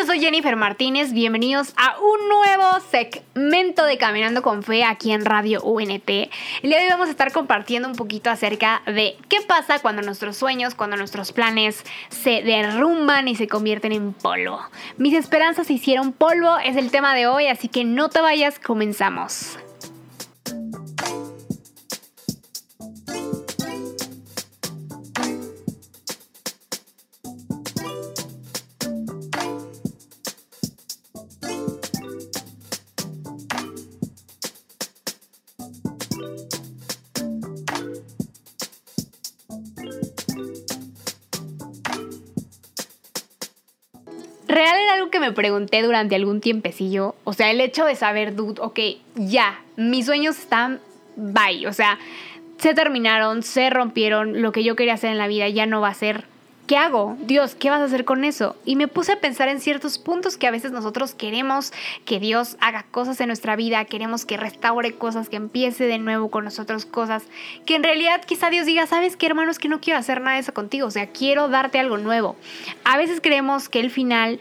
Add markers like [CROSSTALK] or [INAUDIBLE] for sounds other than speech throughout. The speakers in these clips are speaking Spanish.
yo soy Jennifer Martínez. Bienvenidos a un nuevo segmento de Caminando con Fe aquí en Radio UNT. El día de hoy vamos a estar compartiendo un poquito acerca de qué pasa cuando nuestros sueños, cuando nuestros planes se derrumban y se convierten en polvo. Mis esperanzas se hicieron polvo es el tema de hoy, así que no te vayas, comenzamos. Real era algo que me pregunté durante algún tiempecillo. O sea, el hecho de saber, dude, ok, ya, mis sueños están bye. O sea, se terminaron, se rompieron, lo que yo quería hacer en la vida ya no va a ser. ¿Qué hago? Dios, ¿qué vas a hacer con eso? Y me puse a pensar en ciertos puntos que a veces nosotros queremos que Dios haga cosas en nuestra vida, queremos que restaure cosas, que empiece de nuevo con nosotros cosas, que en realidad quizá Dios diga, ¿sabes qué hermanos? Que no quiero hacer nada de eso contigo, o sea, quiero darte algo nuevo. A veces creemos que el final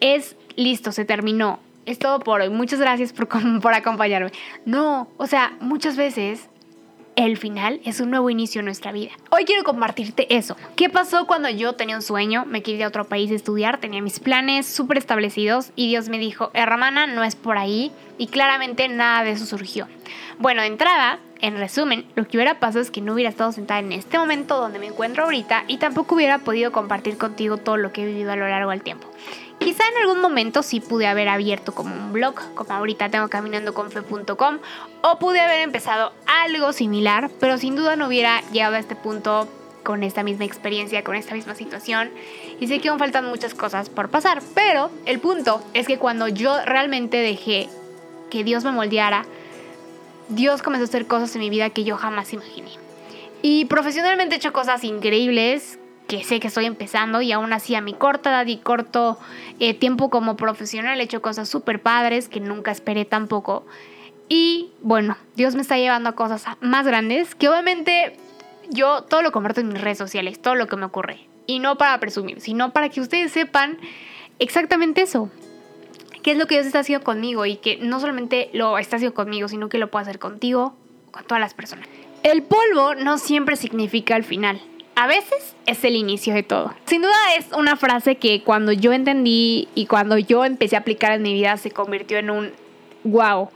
es listo, se terminó, es todo por hoy, muchas gracias por, por acompañarme. No, o sea, muchas veces el final es un nuevo inicio en nuestra vida. Hoy quiero compartirte eso. ¿Qué pasó cuando yo tenía un sueño? Me quería a otro país a estudiar, tenía mis planes súper establecidos y Dios me dijo, hermana, no es por ahí y claramente nada de eso surgió. Bueno, de entrada, en resumen, lo que hubiera pasado es que no hubiera estado sentada en este momento donde me encuentro ahorita y tampoco hubiera podido compartir contigo todo lo que he vivido a lo largo del tiempo. Quizá en algún momento sí pude haber abierto como un blog, como ahorita tengo caminandoconfe.com, o pude haber empezado algo similar, pero sin duda no hubiera llegado a este punto con esta misma experiencia, con esta misma situación. Y sé que aún faltan muchas cosas por pasar, pero el punto es que cuando yo realmente dejé que Dios me moldeara, Dios comenzó a hacer cosas en mi vida que yo jamás imaginé. Y profesionalmente he hecho cosas increíbles que sé que estoy empezando y aún así a mi corta edad y corto eh, tiempo como profesional he hecho cosas súper padres que nunca esperé tampoco. Y bueno, Dios me está llevando a cosas más grandes que obviamente yo todo lo comparto en mis redes sociales, todo lo que me ocurre. Y no para presumir, sino para que ustedes sepan exactamente eso. ¿Qué es lo que Dios está haciendo conmigo? Y que no solamente lo está haciendo conmigo, sino que lo puede hacer contigo, con todas las personas. El polvo no siempre significa el final a veces es el inicio de todo. Sin duda es una frase que cuando yo entendí y cuando yo empecé a aplicar en mi vida se convirtió en un wow.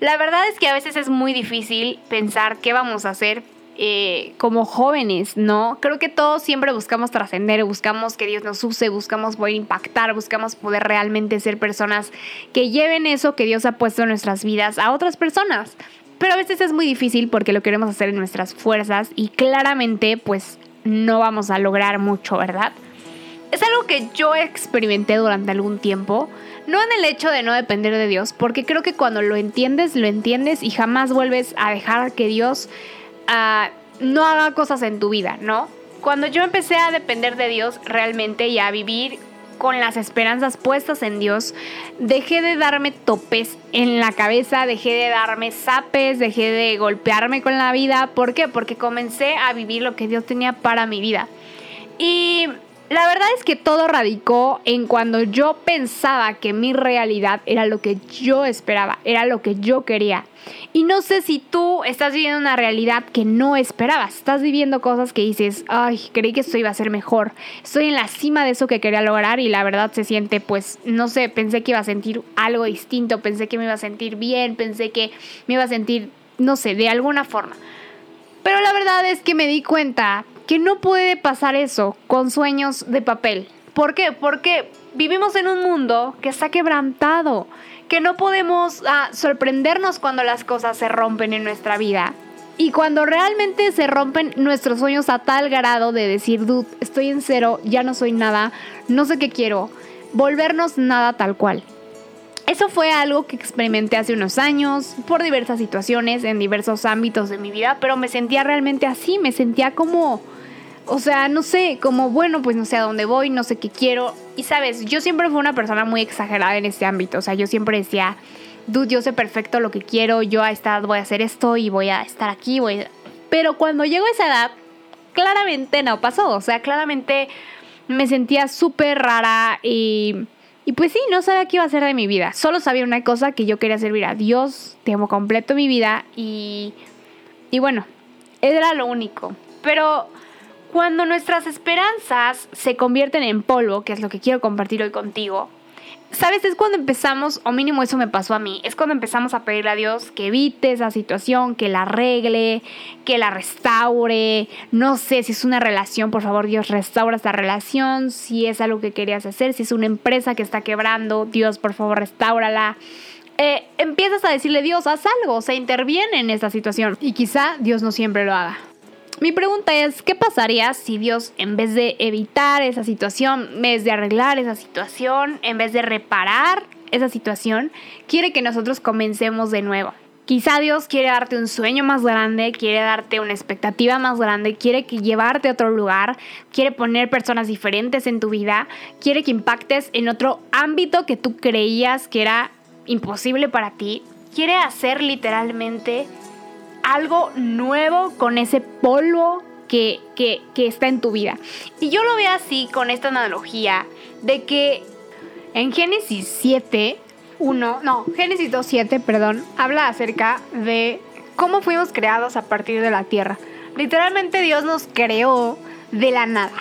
La verdad es que a veces es muy difícil pensar qué vamos a hacer eh, como jóvenes, ¿no? Creo que todos siempre buscamos trascender, buscamos que Dios nos use, buscamos poder impactar, buscamos poder realmente ser personas que lleven eso que Dios ha puesto en nuestras vidas a otras personas. Pero a veces es muy difícil porque lo queremos hacer en nuestras fuerzas y claramente pues no vamos a lograr mucho, ¿verdad? Es algo que yo experimenté durante algún tiempo, no en el hecho de no depender de Dios, porque creo que cuando lo entiendes, lo entiendes y jamás vuelves a dejar que Dios ah, no haga cosas en tu vida, ¿no? Cuando yo empecé a depender de Dios realmente y a vivir con las esperanzas puestas en Dios, dejé de darme topes en la cabeza, dejé de darme zapes, dejé de golpearme con la vida. ¿Por qué? Porque comencé a vivir lo que Dios tenía para mi vida. Y la verdad es que todo radicó en cuando yo pensaba que mi realidad era lo que yo esperaba, era lo que yo quería. Y no sé si tú estás viviendo una realidad que no esperabas. Estás viviendo cosas que dices, ay, creí que esto iba a ser mejor. Estoy en la cima de eso que quería lograr y la verdad se siente, pues, no sé, pensé que iba a sentir algo distinto, pensé que me iba a sentir bien, pensé que me iba a sentir, no sé, de alguna forma. Pero la verdad es que me di cuenta que no puede pasar eso con sueños de papel. ¿Por qué? Porque vivimos en un mundo que está quebrantado, que no podemos ah, sorprendernos cuando las cosas se rompen en nuestra vida. Y cuando realmente se rompen nuestros sueños a tal grado de decir, dude, estoy en cero, ya no soy nada, no sé qué quiero, volvernos nada tal cual. Eso fue algo que experimenté hace unos años, por diversas situaciones, en diversos ámbitos de mi vida, pero me sentía realmente así, me sentía como o sea, no sé, como bueno, pues no sé a dónde voy, no sé qué quiero. Y sabes, yo siempre fui una persona muy exagerada en este ámbito. O sea, yo siempre decía, dude, yo sé perfecto lo que quiero, yo a esta edad voy a hacer esto y voy a estar aquí, voy Pero cuando llego a esa edad, claramente no pasó. O sea, claramente me sentía súper rara y Y pues sí, no sabía qué iba a hacer de mi vida. Solo sabía una cosa, que yo quería servir a Dios, tiempo completo mi vida y, y bueno, era lo único. Pero cuando nuestras esperanzas se convierten en polvo, que es lo que quiero compartir hoy contigo, ¿sabes? Es cuando empezamos, o mínimo eso me pasó a mí, es cuando empezamos a pedirle a Dios que evite esa situación, que la arregle, que la restaure. No sé si es una relación, por favor, Dios, restaura esta relación. Si es algo que querías hacer, si es una empresa que está quebrando, Dios, por favor, restaurala. Eh, empiezas a decirle, Dios, haz algo, o sea, interviene en esta situación. Y quizá Dios no siempre lo haga. Mi pregunta es, ¿qué pasaría si Dios, en vez de evitar esa situación, en vez de arreglar esa situación, en vez de reparar esa situación, quiere que nosotros comencemos de nuevo? Quizá Dios quiere darte un sueño más grande, quiere darte una expectativa más grande, quiere que llevarte a otro lugar, quiere poner personas diferentes en tu vida, quiere que impactes en otro ámbito que tú creías que era imposible para ti, quiere hacer literalmente algo nuevo con ese polvo que, está en tu vida. Y yo lo veo así con esta analogía de que en Génesis 7, 1, no, Génesis 2, 7, perdón, habla acerca de cómo fuimos creados a partir de la tierra. Literalmente Dios nos creó de la nada.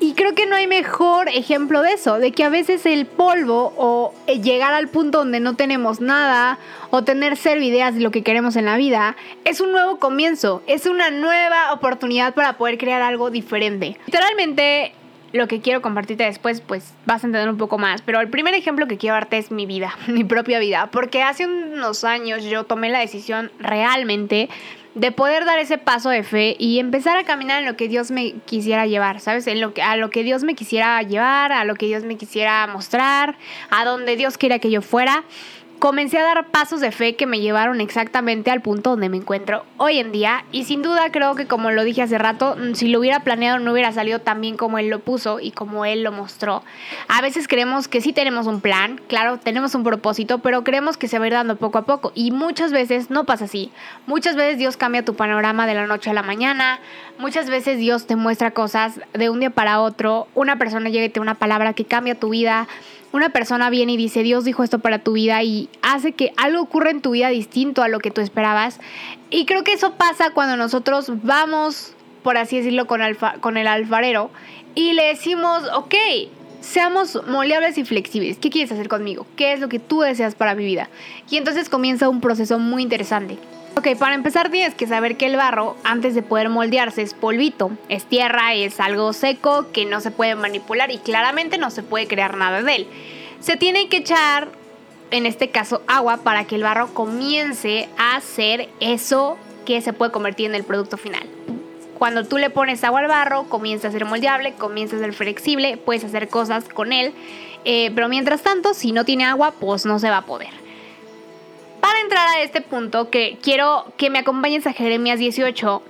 Y creo que no hay mejor ejemplo de eso, de que a veces el polvo o eh, llegar al punto donde no tenemos nada o tener cero ideas de lo que queremos en la vida es un nuevo comienzo, es una nueva oportunidad para poder crear algo diferente. Literalmente lo que quiero compartirte después, pues vas a entender un poco más. Pero el primer ejemplo que quiero darte es mi vida, [LAUGHS] mi propia vida. Porque hace unos años yo tomé la decisión realmente de poder dar ese paso de fe y empezar a caminar en lo que Dios me quisiera llevar, ¿sabes? En lo que, a lo que Dios me quisiera llevar, a lo que Dios me quisiera mostrar, a donde Dios quiera que yo fuera comencé a dar pasos de fe que me llevaron exactamente al punto donde me encuentro hoy en día. Y sin duda creo que como lo dije hace rato, mm, si lo hubiera planeado no hubiera salido tan bien como él lo puso y como él lo mostró. A veces creemos que sí tenemos un plan, claro, tenemos un propósito, pero creemos que se va a ir dando poco a poco. Y muchas veces no pasa así. Muchas veces Dios cambia tu panorama de la noche a la mañana, muchas veces Dios te muestra cosas de un día para otro, una persona llega y te una palabra que cambia tu vida una persona viene y dice, Dios dijo esto para tu vida y hace que algo ocurra en tu vida distinto a lo que tú esperabas. Y creo que eso pasa cuando nosotros vamos, por así decirlo, con, con el alfarero y le decimos, ok, seamos moldeables y flexibles. ¿Qué quieres hacer conmigo? ¿Qué es lo que tú deseas para mi vida? Y entonces comienza un proceso muy interesante. Ok, para empezar tienes que saber que el barro, antes de poder moldearse, es polvito, es tierra, es algo seco que no se puede manipular y claramente no se puede crear nada de él. Se tiene que echar, en este caso, agua para que el barro comience a hacer eso que se puede convertir en el producto final. Cuando tú le pones agua al barro, comienza a ser moldeable, comienza a ser flexible, puedes hacer cosas con él, eh, pero mientras tanto, si no tiene agua, pues no se va a poder entrar a este punto, que quiero que me acompañes a Jeremías 18,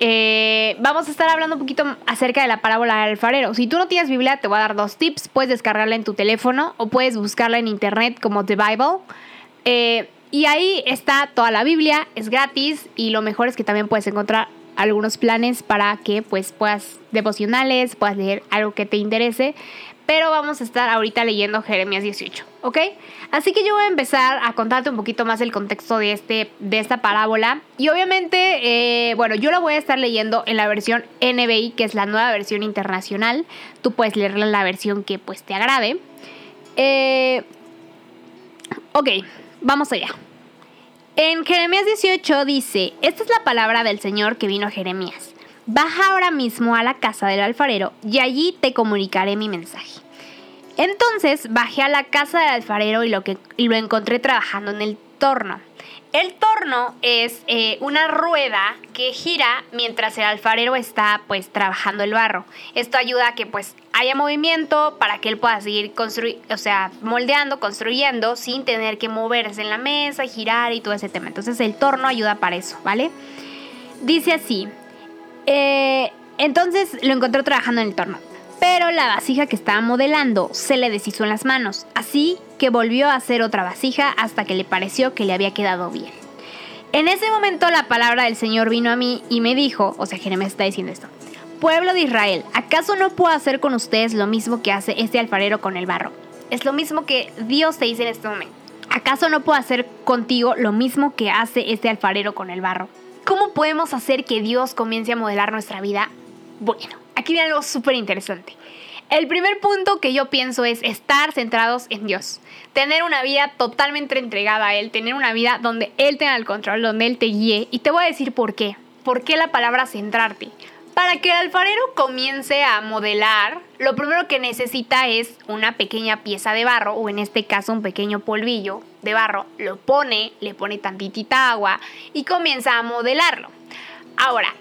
eh, vamos a estar hablando un poquito acerca de la parábola del alfarero. Si tú no tienes Biblia, te voy a dar dos tips. Puedes descargarla en tu teléfono o puedes buscarla en internet como The Bible. Eh, y ahí está toda la Biblia, es gratis y lo mejor es que también puedes encontrar algunos planes para que pues puedas devocionales, puedas leer algo que te interese pero vamos a estar ahorita leyendo Jeremías 18, ¿ok? Así que yo voy a empezar a contarte un poquito más el contexto de, este, de esta parábola. Y obviamente, eh, bueno, yo la voy a estar leyendo en la versión NBI, que es la nueva versión internacional. Tú puedes leerla en la versión que pues te agrade. Eh, ok, vamos allá. En Jeremías 18 dice, esta es la palabra del Señor que vino a Jeremías. Baja ahora mismo a la casa del alfarero y allí te comunicaré mi mensaje. Entonces bajé a la casa del alfarero y lo, que, lo encontré trabajando en el torno. El torno es eh, una rueda que gira mientras el alfarero está pues trabajando el barro. Esto ayuda a que pues haya movimiento para que él pueda seguir o sea, moldeando, construyendo sin tener que moverse en la mesa, girar y todo ese tema. Entonces el torno ayuda para eso, ¿vale? Dice así, eh, entonces lo encontró trabajando en el torno. Pero la vasija que estaba modelando se le deshizo en las manos, así que volvió a hacer otra vasija hasta que le pareció que le había quedado bien. En ese momento la palabra del Señor vino a mí y me dijo, o sea, Jeremías está diciendo esto, pueblo de Israel, ¿acaso no puedo hacer con ustedes lo mismo que hace este alfarero con el barro? es lo mismo que Dios te dice en este momento. ¿Acaso no puedo hacer contigo lo mismo que hace este alfarero con el barro? ¿Cómo podemos hacer que Dios comience a modelar nuestra vida? Bueno, aquí viene algo súper interesante. El primer punto que yo pienso es estar centrados en Dios. Tener una vida totalmente entregada a Él, tener una vida donde Él tenga el control, donde Él te guíe. Y te voy a decir por qué. ¿Por qué la palabra centrarte? Para que el alfarero comience a modelar, lo primero que necesita es una pequeña pieza de barro, o en este caso un pequeño polvillo de barro. Lo pone, le pone tantitita agua y comienza a modelarlo. Ahora,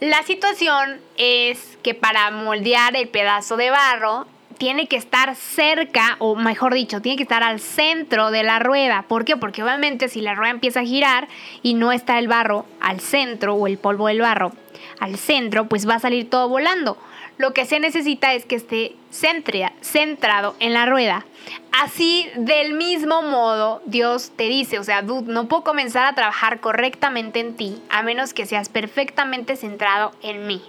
la situación es que para moldear el pedazo de barro tiene que estar cerca, o mejor dicho, tiene que estar al centro de la rueda. ¿Por qué? Porque obviamente si la rueda empieza a girar y no está el barro al centro o el polvo del barro al centro, pues va a salir todo volando. Lo que se necesita es que esté centrado en la rueda. Así, del mismo modo, Dios te dice, o sea, no puedo comenzar a trabajar correctamente en ti a menos que seas perfectamente centrado en mí.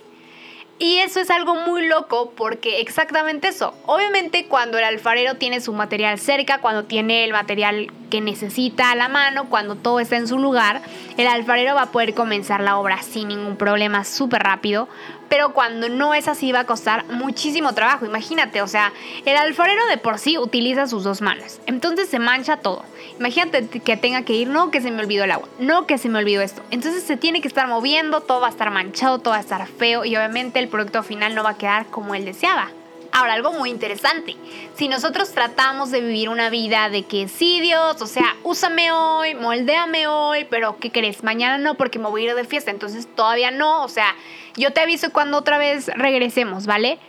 Y eso es algo muy loco porque exactamente eso. Obviamente cuando el alfarero tiene su material cerca, cuando tiene el material que necesita a la mano, cuando todo está en su lugar, el alfarero va a poder comenzar la obra sin ningún problema, súper rápido pero cuando no es así va a costar muchísimo trabajo. Imagínate, o sea, el alfarero de por sí utiliza sus dos manos, entonces se mancha todo. Imagínate que tenga que ir, no que se me olvidó el agua, no que se me olvidó esto. Entonces se tiene que estar moviendo, todo va a estar manchado, todo va a estar feo y obviamente el producto final no va a quedar como él deseaba. Ahora, algo muy interesante. Si nosotros tratamos de vivir una vida de que sí, Dios, o sea, úsame hoy, moldéame hoy, pero ¿qué crees? Mañana no, porque me voy a ir de fiesta, entonces todavía no, o sea, yo te aviso cuando otra vez regresemos, ¿vale?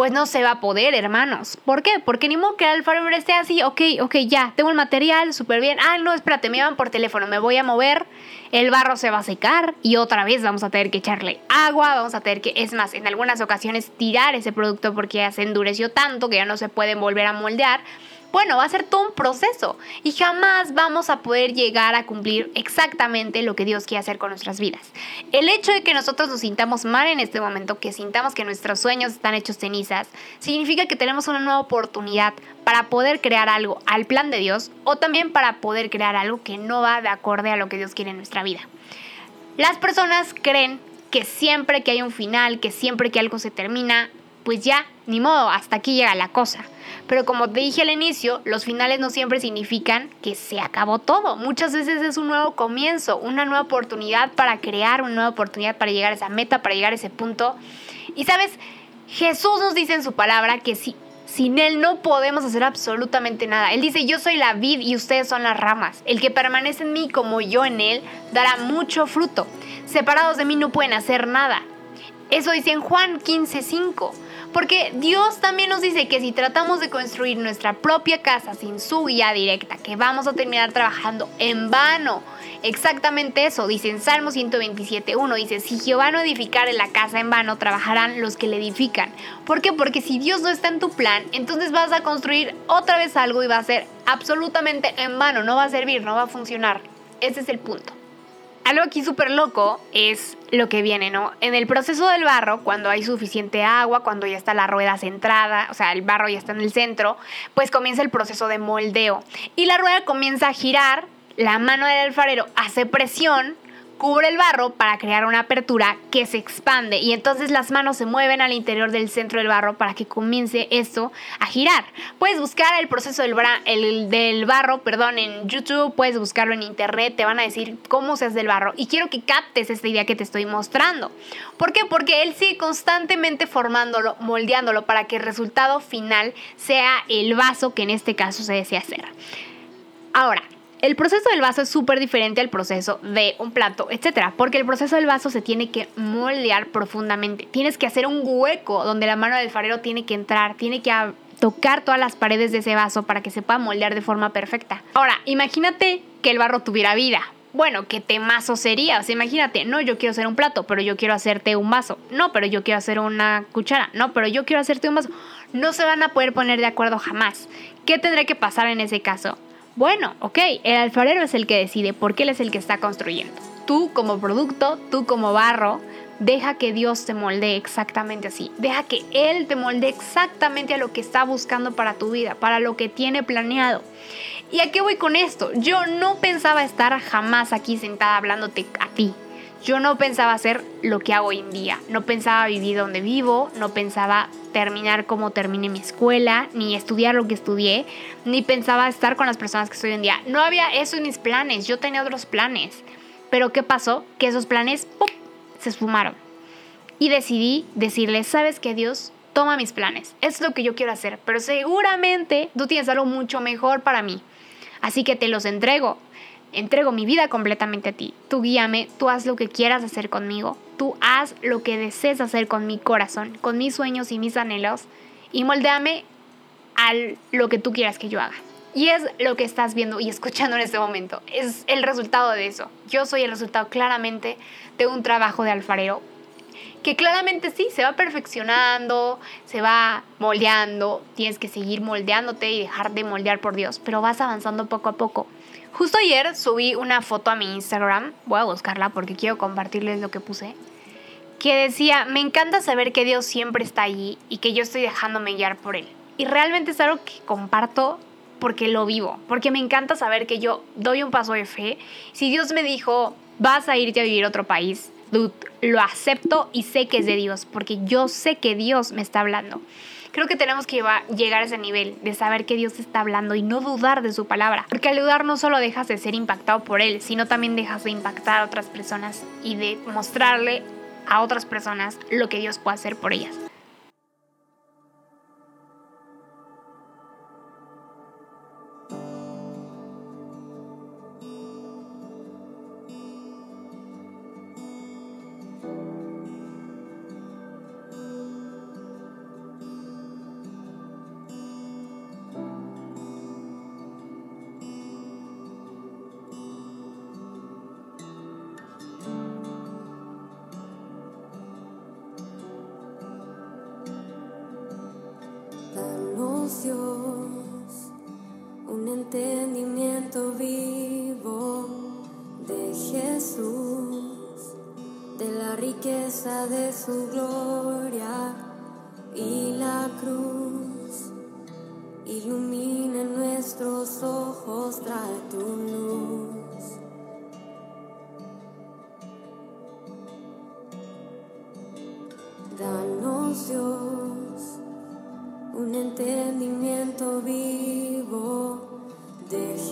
Pues no se va a poder, hermanos. ¿Por qué? Porque ni modo que el alfarero esté así, ok, ok, ya, tengo el material, súper bien. Ah, no, espérate, me llaman por teléfono, me voy a mover, el barro se va a secar y otra vez vamos a tener que echarle agua, vamos a tener que, es más, en algunas ocasiones tirar ese producto porque ya se endureció tanto que ya no se puede volver a moldear bueno, va a ser todo un proceso y jamás vamos a poder llegar a cumplir exactamente lo que Dios quiere hacer con nuestras vidas. El hecho de que nosotros nos sintamos mal en este momento, que sintamos que nuestros sueños están hechos cenizas, significa que tenemos una nueva oportunidad para poder crear algo al plan de Dios o también para poder crear algo que no va de acorde a lo que Dios quiere en nuestra vida. Las personas creen que siempre que hay un final, que siempre que algo se termina, pues ya, ni modo, hasta aquí llega la cosa. Pero como te dije al inicio, los finales no siempre significan que se acabó todo. Muchas veces es un nuevo comienzo, una nueva oportunidad para crear, una nueva oportunidad para llegar a esa meta, para llegar a ese punto. Y sabes, Jesús nos dice en su palabra que si, sin Él no podemos hacer absolutamente nada. Él dice, yo soy la vid y ustedes son las ramas. El que permanece en mí como yo en Él dará mucho fruto. Separados de mí no pueden hacer nada. Eso dice en Juan 15:5. Porque Dios también nos dice que si tratamos de construir nuestra propia casa sin su guía directa, que vamos a terminar trabajando en vano. Exactamente eso, dice en Salmo 127.1, dice, si Jehová no edificare la casa en vano, trabajarán los que le edifican. ¿Por qué? Porque si Dios no está en tu plan, entonces vas a construir otra vez algo y va a ser absolutamente en vano, no va a servir, no va a funcionar. Ese es el punto. Algo aquí súper loco es lo que viene, ¿no? En el proceso del barro, cuando hay suficiente agua, cuando ya está la rueda centrada, o sea, el barro ya está en el centro, pues comienza el proceso de moldeo. Y la rueda comienza a girar, la mano del alfarero hace presión cubre el barro para crear una apertura que se expande y entonces las manos se mueven al interior del centro del barro para que comience esto a girar. Puedes buscar el proceso del, el, del barro perdón, en YouTube, puedes buscarlo en internet, te van a decir cómo se hace el barro y quiero que captes esta idea que te estoy mostrando. ¿Por qué? Porque él sigue constantemente formándolo, moldeándolo para que el resultado final sea el vaso que en este caso se desea hacer. Ahora, el proceso del vaso es súper diferente al proceso de un plato, etcétera, porque el proceso del vaso se tiene que moldear profundamente. Tienes que hacer un hueco donde la mano del farero tiene que entrar, tiene que tocar todas las paredes de ese vaso para que se pueda moldear de forma perfecta. Ahora, imagínate que el barro tuviera vida. Bueno, ¿qué temazo sería? O sea, imagínate, no, yo quiero hacer un plato, pero yo quiero hacerte un vaso. No, pero yo quiero hacer una cuchara. No, pero yo quiero hacerte un vaso. No se van a poder poner de acuerdo jamás. ¿Qué tendrá que pasar en ese caso? Bueno, ok, el alfarero es el que decide porque él es el que está construyendo. Tú como producto, tú como barro, Deja que Dios te moldee exactamente así. Deja que Él te moldee exactamente a lo que está buscando para tu vida, para lo que tiene planeado. ¿Y a qué voy con esto? Yo no pensaba estar jamás aquí sentada hablándote a ti. Yo no pensaba hacer lo que hago hoy en día. No pensaba vivir donde vivo, no pensaba terminar como terminé mi escuela, ni estudiar lo que estudié, ni pensaba estar con las personas que estoy hoy en día. No había eso en mis planes, yo tenía otros planes. Pero ¿qué pasó? Que esos planes se esfumaron. Y decidí decirle, sabes que Dios, toma mis planes, es lo que yo quiero hacer, pero seguramente tú tienes algo mucho mejor para mí. Así que te los entrego, entrego mi vida completamente a ti. Tú guíame, tú haz lo que quieras hacer conmigo, tú haz lo que desees hacer con mi corazón, con mis sueños y mis anhelos, y moldeame a lo que tú quieras que yo haga. Y es lo que estás viendo y escuchando en este momento. Es el resultado de eso. Yo soy el resultado claramente de un trabajo de alfarero que claramente sí, se va perfeccionando, se va moldeando, tienes que seguir moldeándote y dejar de moldear por Dios, pero vas avanzando poco a poco. Justo ayer subí una foto a mi Instagram, voy a buscarla porque quiero compartirles lo que puse, que decía, me encanta saber que Dios siempre está allí y que yo estoy dejándome guiar por Él. Y realmente es algo que comparto porque lo vivo, porque me encanta saber que yo doy un paso de fe. Si Dios me dijo, vas a irte a vivir a otro país, lo acepto y sé que es de Dios, porque yo sé que Dios me está hablando. Creo que tenemos que llegar a ese nivel de saber que Dios está hablando y no dudar de su palabra. Porque al dudar no solo dejas de ser impactado por Él, sino también dejas de impactar a otras personas y de mostrarle a otras personas lo que Dios puede hacer por ellas. Dios un entendimiento vivo de Jesús, de la riqueza de su gloria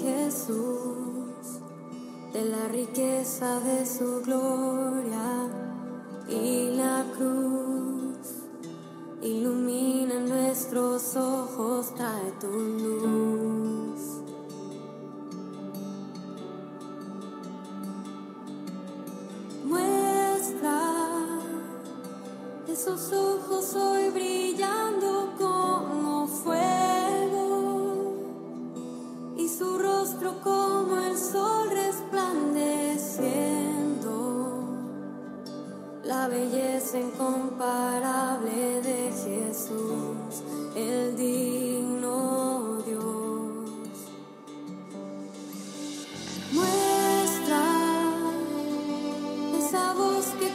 Jesús, de la riqueza de su gloria y la cruz. Ilumina nuestros ojos, trae tu luz. Incomparable de Jesús, el digno Dios. Muestra esa voz que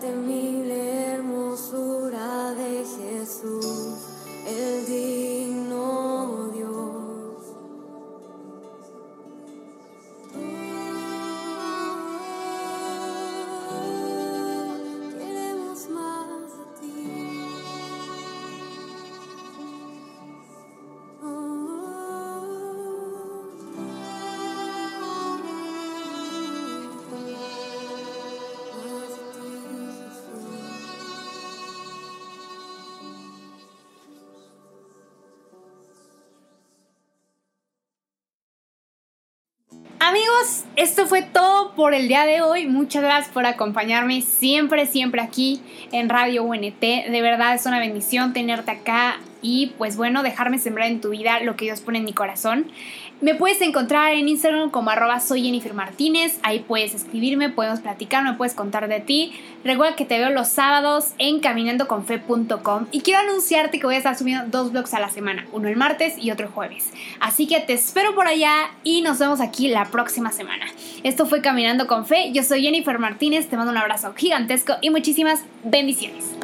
temible hermosura de Jesús, el digno fue todo por el día de hoy. Muchas gracias por acompañarme siempre, siempre aquí en Radio UNT. De verdad es una bendición tenerte acá y pues bueno, dejarme sembrar en tu vida lo que Dios pone en mi corazón. Me puedes encontrar en Instagram como arroba soy Jennifer Martínez. Ahí puedes escribirme, podemos platicar, me puedes contar de ti. Recuerda que te veo los sábados en caminandoconfe.com y quiero anunciarte que voy a estar subiendo dos blogs a la semana, uno el martes y otro el jueves. Así que te espero por allá y nos vemos aquí la próxima semana. Esto fue Caminando con Fe. Yo soy Jennifer Martínez, te mando un abrazo gigantesco y muchísimas bendiciones.